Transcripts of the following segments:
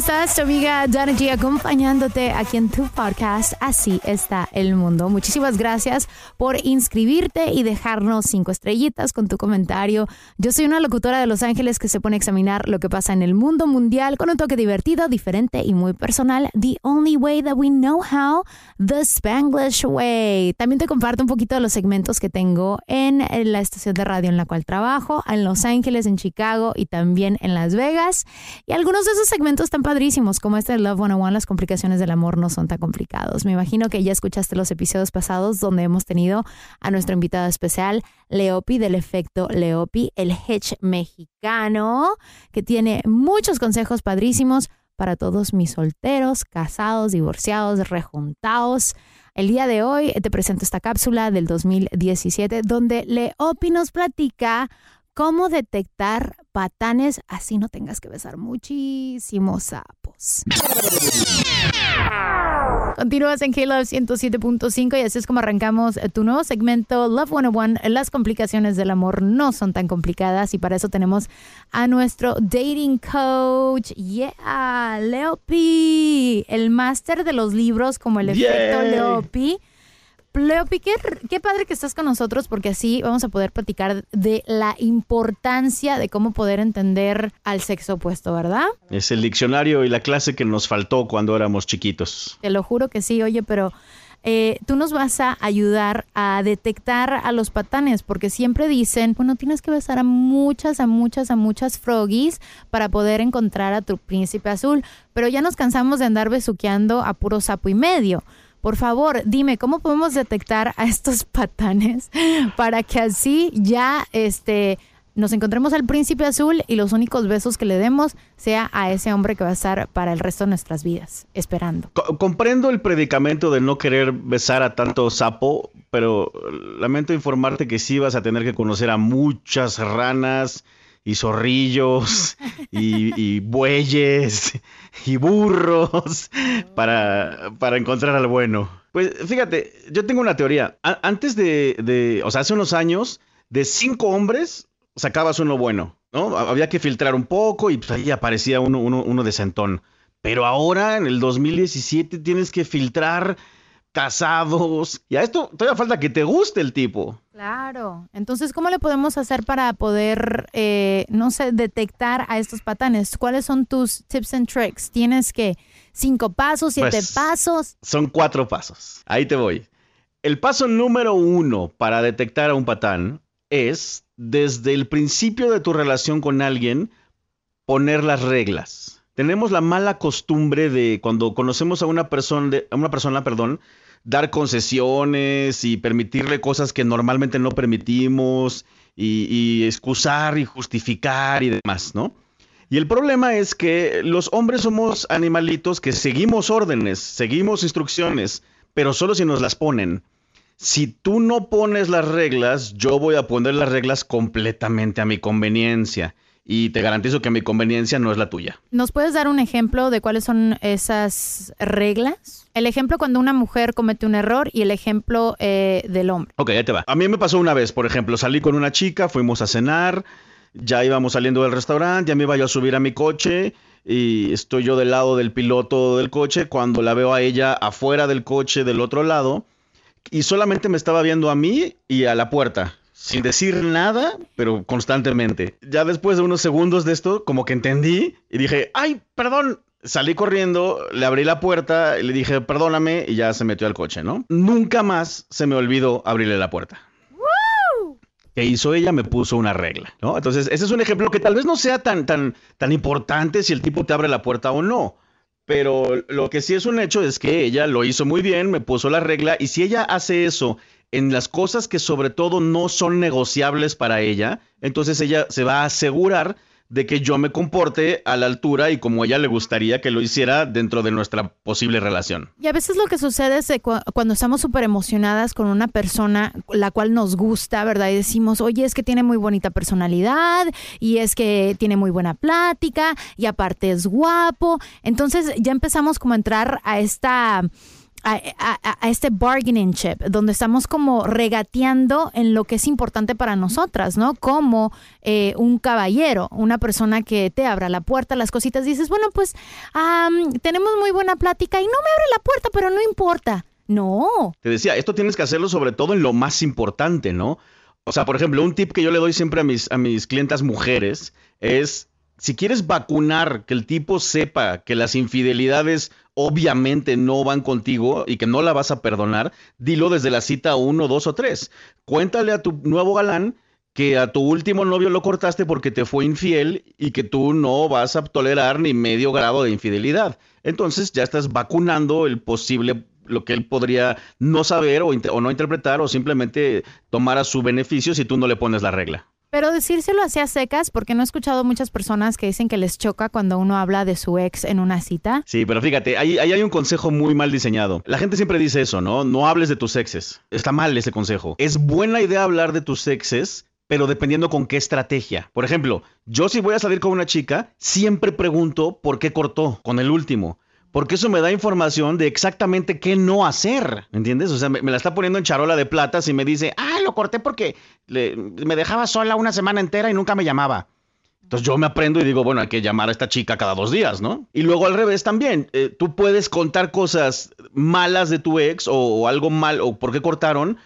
Estás? Tu amiga Dana G acompañándote aquí en tu podcast. Así está el mundo. Muchísimas gracias por inscribirte y dejarnos cinco estrellitas con tu comentario. Yo soy una locutora de Los Ángeles que se pone a examinar lo que pasa en el mundo mundial con un toque divertido, diferente y muy personal. The only way that we know how, the Spanglish way. También te comparto un poquito de los segmentos que tengo en la estación de radio en la cual trabajo, en Los Ángeles, en Chicago y también en Las Vegas. Y algunos de esos segmentos están padrísimos, como este de Love 101, las complicaciones del amor no son tan complicados. Me imagino que ya escuchaste los episodios pasados donde hemos tenido a nuestro invitado especial, Leopi del efecto Leopi, el hedge mexicano, que tiene muchos consejos padrísimos para todos mis solteros, casados, divorciados, rejuntados. El día de hoy te presento esta cápsula del 2017 donde Leopi nos platica cómo detectar patanes así no tengas que besar muchísimos sapos. Continúas en K-Love 107.5 y así es como arrancamos tu nuevo segmento Love 101. Las complicaciones del amor no son tan complicadas y para eso tenemos a nuestro dating coach, yeah, Leopi, el máster de los libros como el efecto. Leopi. Leopi, qué, qué padre que estás con nosotros porque así vamos a poder platicar de la importancia de cómo poder entender al sexo opuesto, ¿verdad? Es el diccionario y la clase que nos faltó cuando éramos chiquitos. Te lo juro que sí, oye, pero eh, tú nos vas a ayudar a detectar a los patanes, porque siempre dicen, bueno, tienes que besar a muchas, a muchas, a muchas froggies para poder encontrar a tu príncipe azul, pero ya nos cansamos de andar besuqueando a puro sapo y medio. Por favor, dime, ¿cómo podemos detectar a estos patanes para que así ya este, nos encontremos al príncipe azul y los únicos besos que le demos sea a ese hombre que va a estar para el resto de nuestras vidas, esperando? Co- comprendo el predicamento de no querer besar a tanto sapo, pero lamento informarte que sí vas a tener que conocer a muchas ranas y zorrillos y, y bueyes y burros para, para encontrar al bueno. Pues fíjate, yo tengo una teoría. A- antes de, de, o sea, hace unos años, de cinco hombres sacabas uno bueno, ¿no? Ha- Había que filtrar un poco y pues ahí aparecía uno, uno, uno decentón. Pero ahora, en el 2017, tienes que filtrar casados. Y a esto todavía falta que te guste el tipo. Claro. Entonces, ¿cómo le podemos hacer para poder, eh, no sé, detectar a estos patanes? ¿Cuáles son tus tips and tricks? ¿Tienes que cinco pasos, siete Pues, pasos? Son cuatro pasos. Ahí te voy. El paso número uno para detectar a un patán es, desde el principio de tu relación con alguien, poner las reglas. Tenemos la mala costumbre de cuando conocemos a una persona, a una persona, perdón, dar concesiones y permitirle cosas que normalmente no permitimos y, y excusar y justificar y demás, ¿no? Y el problema es que los hombres somos animalitos que seguimos órdenes, seguimos instrucciones, pero solo si nos las ponen. Si tú no pones las reglas, yo voy a poner las reglas completamente a mi conveniencia. Y te garantizo que mi conveniencia no es la tuya. ¿Nos puedes dar un ejemplo de cuáles son esas reglas? El ejemplo cuando una mujer comete un error y el ejemplo eh, del hombre. Ok, ahí te va. A mí me pasó una vez, por ejemplo, salí con una chica, fuimos a cenar, ya íbamos saliendo del restaurante, ya me iba yo a subir a mi coche y estoy yo del lado del piloto del coche cuando la veo a ella afuera del coche del otro lado y solamente me estaba viendo a mí y a la puerta. Sin decir nada, pero constantemente. Ya después de unos segundos de esto, como que entendí y dije, ay, perdón, Salí corriendo, le abrí la puerta y le dije, perdóname, y ya se metió al coche, ¿no? Nunca más se me olvidó abrirle la puerta. ¿Qué hizo ella? Me puso una regla, ¿no? Entonces, ese es un ejemplo que tal vez no sea tan, tan, tan importante si el tipo te abre la puerta o no. Pero lo que sí es un hecho es que ella lo hizo muy bien, me puso la regla, y si ella hace eso en las cosas que sobre todo no son negociables para ella, entonces ella se va a asegurar de que yo me comporte a la altura y como ella le gustaría que lo hiciera dentro de nuestra posible relación. Y a veces lo que sucede es cuando estamos súper emocionadas con una persona la cual nos gusta, ¿verdad? Y decimos, oye, es que tiene muy bonita personalidad y es que tiene muy buena plática y aparte es guapo. Entonces ya empezamos como a entrar a esta... A, este bargaining chip, donde estamos como regateando en lo que es importante para nosotras, ¿no? Como eh, un caballero, una persona que te abra la puerta, las cositas, dices, bueno, pues tenemos muy buena plática y no me abre la puerta, pero no importa. No. Te decía, esto tienes que hacerlo sobre todo en lo más importante, ¿no? O sea, por ejemplo, un tip que yo le doy siempre a mis, a mis clientas mujeres es, si quieres vacunar que el tipo sepa que las infidelidades obviamente no van contigo y que no la vas a perdonar, dilo desde la cita 1, 2 o 3. Cuéntale a tu nuevo galán que a tu último novio lo cortaste porque te fue infiel y que tú no vas a tolerar ni medio grado de infidelidad. Entonces ya estás vacunando el posible lo que él podría no saber o, o no interpretar o simplemente tomar a su beneficio si tú no le pones la regla. Pero decírselo así a secas, porque no he escuchado muchas personas que dicen que les choca cuando uno habla de su ex en una cita. Sí, pero fíjate, ahí, ahí hay un consejo muy mal diseñado. La gente siempre dice eso, ¿no? No hables de tus exes. Está mal ese consejo. Es buena idea hablar de tus exes, pero dependiendo con qué estrategia. Por ejemplo, yo si voy a salir con una chica, siempre pregunto por qué cortó con el último. Porque eso me da información de exactamente qué no hacer. ¿Me entiendes? O sea, me, la está poniendo en charola de plata si me dice, ah, lo corté porque me dejaba sola una semana entera y nunca me llamaba. Entonces yo me aprendo y digo, bueno, hay que llamar a esta chica cada dos días, ¿no? Y luego al revés también, eh, tú puedes contar cosas malas de tu ex o, o algo mal o por qué cortaron,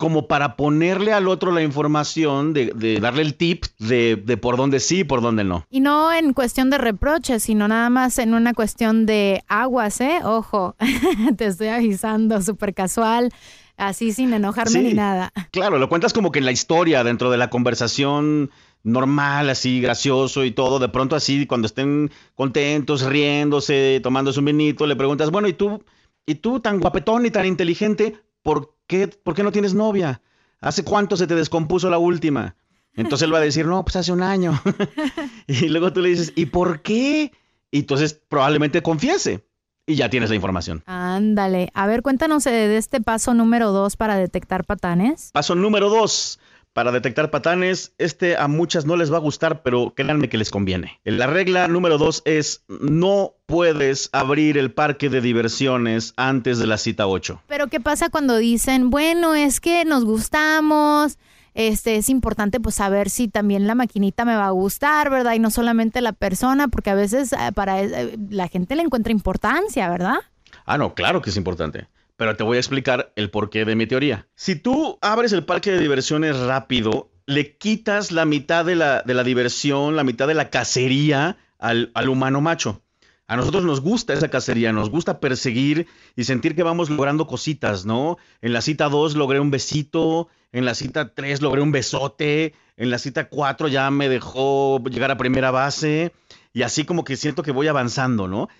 como para ponerle al otro la información, de, de darle el tip de, de por dónde sí y por dónde no. Y no en cuestión de reproches, sino nada más en una cuestión de aguas, ¿eh? Ojo, te estoy avisando, súper casual, así sin enojarme Sí. ni nada. Claro, lo cuentas como que en la historia, dentro de la conversación normal, así gracioso y todo, de pronto así, cuando estén contentos, riéndose, tomándose un vinito, le preguntas, bueno, ¿y tú, y tú tan guapetón y tan inteligente, ¿por qué, por qué no tienes novia? ¿Hace cuánto se te descompuso la última? Entonces él va a decir, no, pues hace un año. y luego tú le dices, ¿y por qué? Y entonces probablemente confiese y ya tienes la información. Ándale. A ver, cuéntanos eh, de este paso número dos para detectar patanes. Paso número dos. Para detectar patanes, este a muchas no les va a gustar, pero créanme que les conviene. La regla número dos es no puedes abrir el parque de diversiones antes de la cita 8. Pero ¿qué pasa cuando dicen, bueno, es que nos gustamos, este es importante pues saber si también la maquinita me va a gustar, ¿verdad? Y no solamente la persona, porque a veces eh, para eh, la gente le encuentra importancia, ¿verdad? Ah, no, claro que es importante. Pero te voy a explicar el porqué de mi teoría. Si tú abres el parque de diversiones rápido, le quitas la mitad de la, de la diversión, la mitad de la cacería al, al humano macho. A nosotros nos gusta esa cacería, nos gusta perseguir y sentir que vamos logrando cositas, ¿no? En la cita 2 logré un besito, en la cita 3 logré un besote, en la cita 4 ya me dejó llegar a primera base y así como que siento que voy avanzando, ¿no?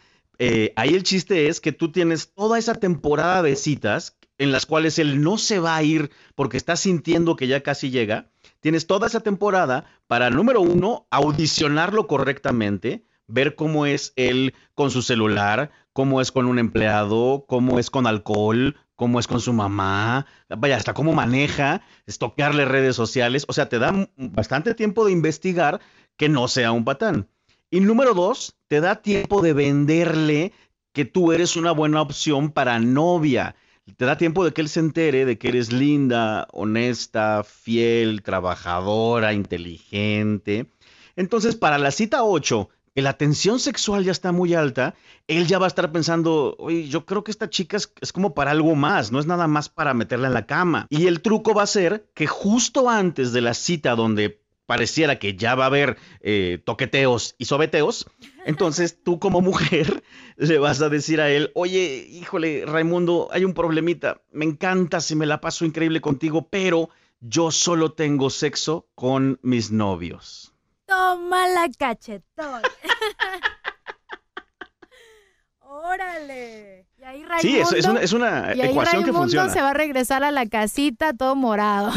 Eh, ahí el chiste es que tú tienes toda esa temporada de citas en las cuales él no se va a ir porque está sintiendo que ya casi llega. Tienes toda esa temporada para, número uno, audicionarlo correctamente, ver cómo es él con su celular, cómo es con un empleado, cómo es con alcohol, cómo es con su mamá, vaya, hasta cómo maneja, estoquearle redes sociales, o sea, te da bastante tiempo de investigar que no sea un patán. Y número dos, te da tiempo de venderle que tú eres una buena opción para novia. Te da tiempo de que él se entere de que eres linda, honesta, fiel, trabajadora, inteligente. Entonces, para la cita 8, la tensión sexual ya está muy alta, él ya va a estar pensando, oye, yo creo que esta chica es, es, como para algo más, no es nada más para meterla en la cama. Y el truco va a ser que justo antes de la cita donde pareciera que ya va a haber eh, toqueteos y sobeteos, entonces tú como mujer le vas a decir a él, oye, híjole, Raimundo, hay un problemita, me encanta si me la paso increíble contigo, pero yo solo tengo sexo con mis novios. Toma la cachetón. Órale. Y ahí Raimundo, sí, es, es una, es una y ahí ecuación que funciona. se va a regresar a la casita todo morado.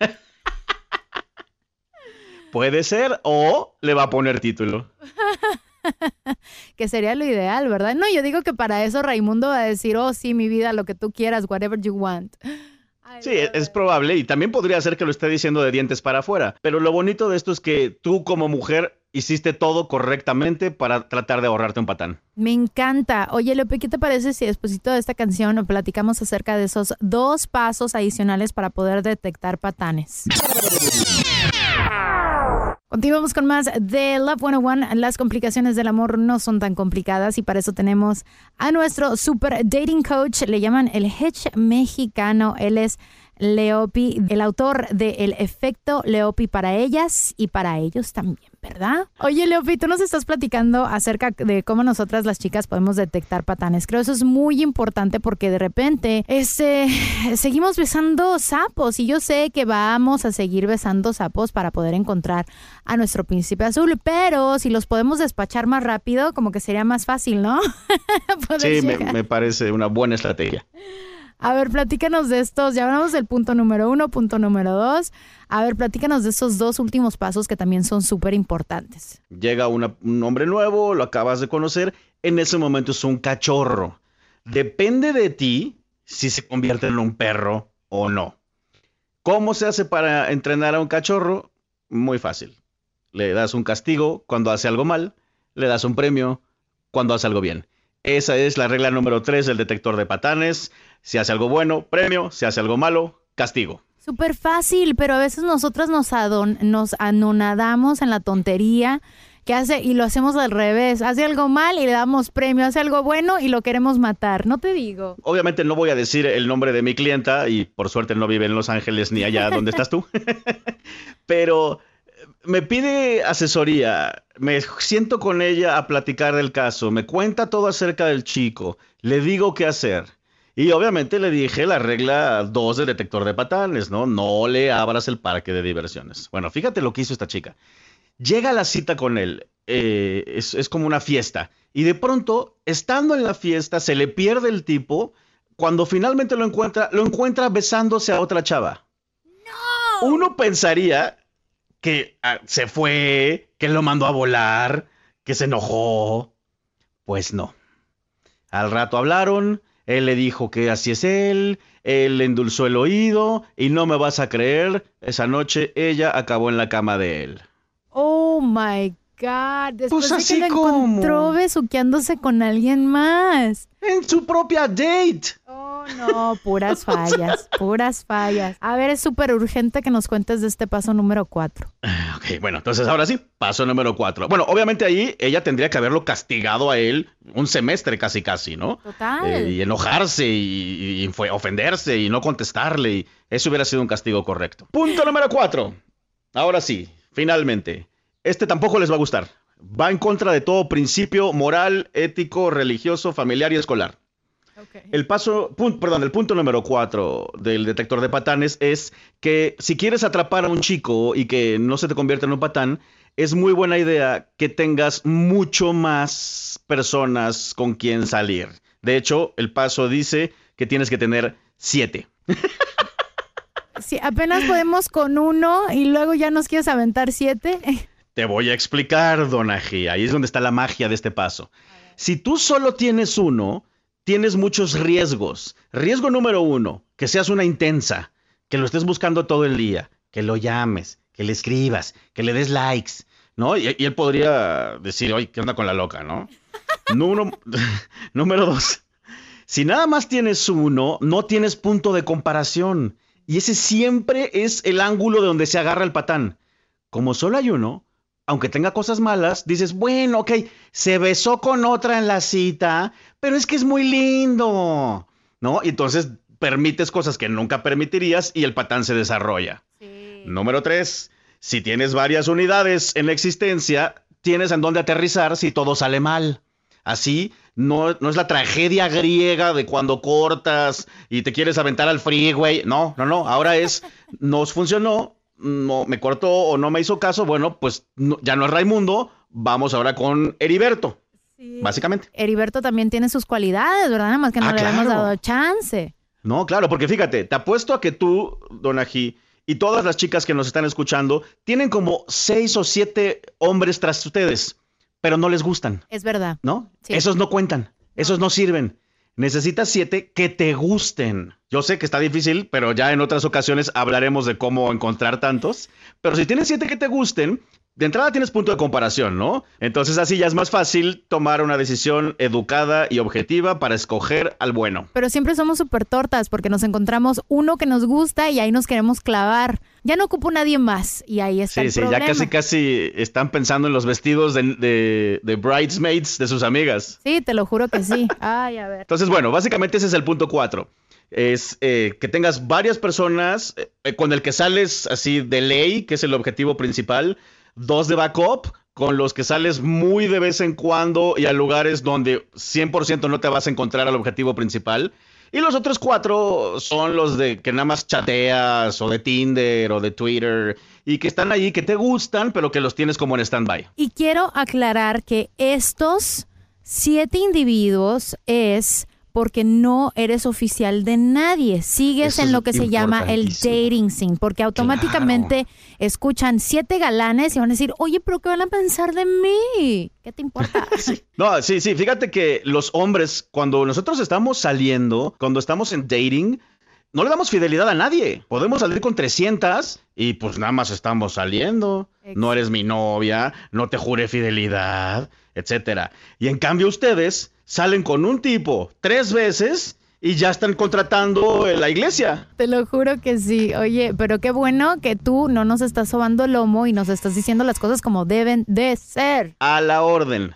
Puede ser o le va a poner título. que sería lo ideal, ¿verdad? No, yo digo que para eso Raimundo va a decir, oh, sí, mi vida, lo que tú quieras, whatever you want. Sí, es, es probable y también podría ser que lo esté diciendo de dientes para afuera. Pero lo bonito de esto es que tú como mujer hiciste todo correctamente para tratar de ahorrarte un patán. Me encanta. Oye, Lepe, ¿qué te parece si después de esta canción platicamos acerca de esos dos pasos adicionales para poder detectar patanes? Continuamos con más de Love 101. Las complicaciones del amor no son tan complicadas y para eso tenemos a nuestro super dating coach. Le llaman el Hitch mexicano. Él es Leopi, el autor de El efecto Leopi para ellas y para ellos también, ¿verdad? Oye, Leopi, tú nos estás platicando acerca de cómo nosotras las chicas podemos detectar patanes. Creo eso es muy importante porque de repente este, seguimos besando sapos y yo sé que vamos a seguir besando sapos para poder encontrar a nuestro príncipe azul, pero si los podemos despachar más rápido, como que sería más fácil, ¿no? Sí, me parece una buena estrategia. A ver, platícanos de estos. Ya hablamos del punto número uno, punto número dos. A ver, platícanos de esos dos últimos pasos que también son súper importantes. Llega una- un hombre nuevo, lo acabas de conocer, en ese momento es un cachorro. Depende de ti si se convierte en un perro o no. ¿Cómo se hace para entrenar a un cachorro? Muy fácil. Le das un castigo cuando hace algo mal, le das un premio cuando hace algo bien. Esa es la regla número tres del detector de patanes. Si hace algo bueno, premio. Si hace algo malo, castigo. Súper fácil, pero a veces nosotras nos, adon- nos anonadamos en la tontería que hace y lo hacemos al revés. Hace algo mal y le damos premio, hace algo bueno y lo queremos matar. No te digo. Obviamente no voy a decir el nombre de mi clienta y por suerte no vive en Los Ángeles ni allá donde estás tú. Pero me pide asesoría, me siento con ella a platicar del caso, me cuenta todo acerca del chico, le digo qué hacer. Y obviamente le dije la regla 2 del detector de patanes, ¿no? No le abras el parque de diversiones. Bueno, fíjate lo que hizo esta chica. Llega a la cita con él, eh, es, es como una fiesta, y de pronto, estando en la fiesta, se le pierde el tipo. Cuando finalmente lo encuentra, lo encuentra besándose a otra chava. Uno pensaría que ah, se fue, que lo mandó a volar, que se enojó. Pues no. Al rato hablaron, él le dijo que así es él, él le endulzó el oído y no me vas a creer, esa noche ella acabó en la cama de él. Oh my God. Después Pues de así que lo como. encontró besuqueándose con alguien más. En su propia date. No, puras fallas, puras fallas. A ver, es súper urgente que nos cuentes de este paso número cuatro. Ok, bueno, entonces ahora sí, paso número cuatro. Bueno, obviamente ahí ella tendría que haberlo castigado a él un semestre casi casi, ¿no? Total. Eh, y enojarse y, y fue ofenderse y no contestarle. Y eso hubiera sido un castigo correcto. Punto número cuatro. Ahora sí, finalmente. Este tampoco les va a gustar. Va en contra de todo principio moral, ético, religioso, familiar y escolar. El paso, pun- perdón, el punto número cuatro del detector de patanes es que si quieres atrapar a un chico y que no se te convierta en un patán, es muy buena idea que tengas mucho más personas con quien salir. De hecho, el paso dice que tienes que tener siete. Si apenas podemos con uno y luego ya nos quieres aventar siete. Te voy a explicar, Donají. Ahí es donde está la magia de este paso. Si tú solo tienes uno, tienes muchos riesgos. Riesgo número uno, que seas una intensa, que lo estés buscando todo el día, que lo llames, que le escribas, que le des likes, ¿no? Y, él podría decir, oye, ¿qué onda con la loca, no? Número, número dos, si nada más tienes uno, no tienes punto de comparación. Y ese siempre es el ángulo de donde se agarra el patán. Como solo hay uno, aunque tenga cosas malas, dices, bueno, ok, se besó con otra en la cita, pero es que es muy lindo, ¿no? Y entonces permites cosas que nunca permitirías y el patán se desarrolla. Número tres, si tienes varias unidades en la existencia, tienes en dónde aterrizar si todo sale mal. Así no, no es la tragedia griega de cuando cortas y te quieres aventar al freeway. No, no, no. Ahora es, nos funcionó, no me cortó o no me hizo caso. Bueno, pues no- ya no es Raimundo. Vamos ahora con Heriberto. Básicamente. Heriberto también tiene sus cualidades, ¿verdad? Nada más que no Ah, le claro. dado chance. No, claro, porque fíjate, te apuesto a que tú, Donají, y todas las chicas que nos están escuchando, tienen como seis o siete hombres tras ustedes, pero no les gustan. Es verdad. ¿no? Sí. Esos no cuentan, esos no sirven. Necesitas siete que te gusten. Yo sé que está difícil, pero ya en otras ocasiones hablaremos de cómo encontrar tantos. Pero si tienes siete que te gusten, de entrada tienes punto de comparación, ¿no? Entonces así ya es más fácil tomar una decisión educada y objetiva para escoger al bueno. Pero siempre somos súper tortas porque nos encontramos uno que nos gusta y ahí nos queremos clavar. Ya no ocupo nadie más y ahí está Sí, el sí, problema. ya casi casi están pensando en los vestidos de, de- de bridesmaids de sus amigas. Sí, te lo juro que sí. Ay, a ver. Entonces, bueno, básicamente ese es el punto cuatro. Es eh, que tengas varias personas eh, con el que sales así de ley, que es el objetivo principal, dos de backup, con los que sales muy de vez en cuando y a lugares donde 100% no te vas a encontrar al objetivo principal. Y los otros cuatro son los de que nada más chateas o de Tinder o de Twitter y que están ahí, que te gustan, pero que los tienes como en stand-by. Y quiero aclarar que estos siete individuos es porque no eres oficial de nadie. Sigues Eso en lo que se llama el dating scene, porque automáticamente escuchan siete galanes y van a decir, oye, pero ¿qué van a pensar de mí? ¿Qué te importa? No, sí, sí, fíjate que los hombres, cuando nosotros estamos saliendo, cuando estamos en dating, no le damos fidelidad a nadie. Podemos salir con 300 y pues nada más estamos saliendo. No eres mi novia, no te juré fidelidad, etcétera. Y en cambio ustedes salen con un tipo tres veces y ya están contratando la iglesia. Te lo juro que sí. Oye, pero qué bueno que tú no nos estás sobando el lomo y nos estás diciendo las cosas como deben de ser. A la orden.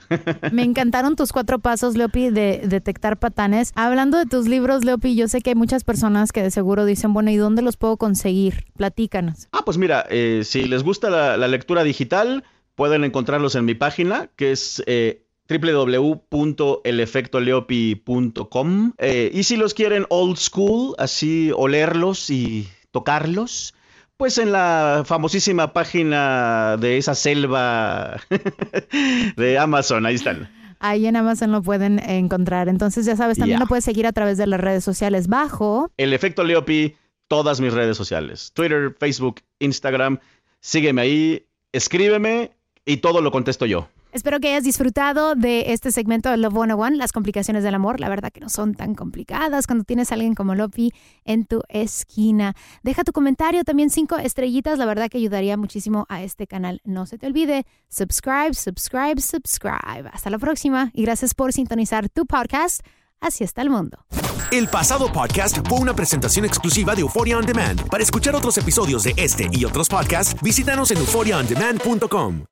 Me encantaron tus cuatro pasos, Leopi, de detectar patanes. Hablando de tus libros, Leopi, yo sé que hay muchas personas que de seguro dicen, bueno, ¿y dónde los puedo conseguir? Platícanos. Ah, pues mira, eh, si les gusta la, la lectura digital, pueden encontrarlos en mi página, que es eh, www.elefectoleopi.com. Eh, y si los quieren old school, así olerlos y tocarlos, pues en la famosísima página de esa selva de Amazon, ahí están. Ahí en Amazon lo pueden encontrar. Entonces, ya sabes, también lo puedes seguir a través de las redes sociales bajo. El efecto Leopi, todas mis redes sociales, Twitter, Facebook, Instagram, sígueme ahí, escríbeme y todo lo contesto yo. Espero que hayas disfrutado de este segmento de Love 101, las complicaciones del amor. La verdad que no son tan complicadas cuando tienes a alguien como Lopi en tu esquina. Deja tu comentario, también cinco estrellitas. La verdad que ayudaría muchísimo a este canal. No se te olvide, subscribe, subscribe, subscribe. Hasta la próxima y gracias por sintonizar tu podcast. así está el mundo. El pasado podcast fue una presentación exclusiva de Euphoria On Demand. Para escuchar otros episodios de este y otros podcasts, visítanos en euphoriaondemand.com.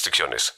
restricciones.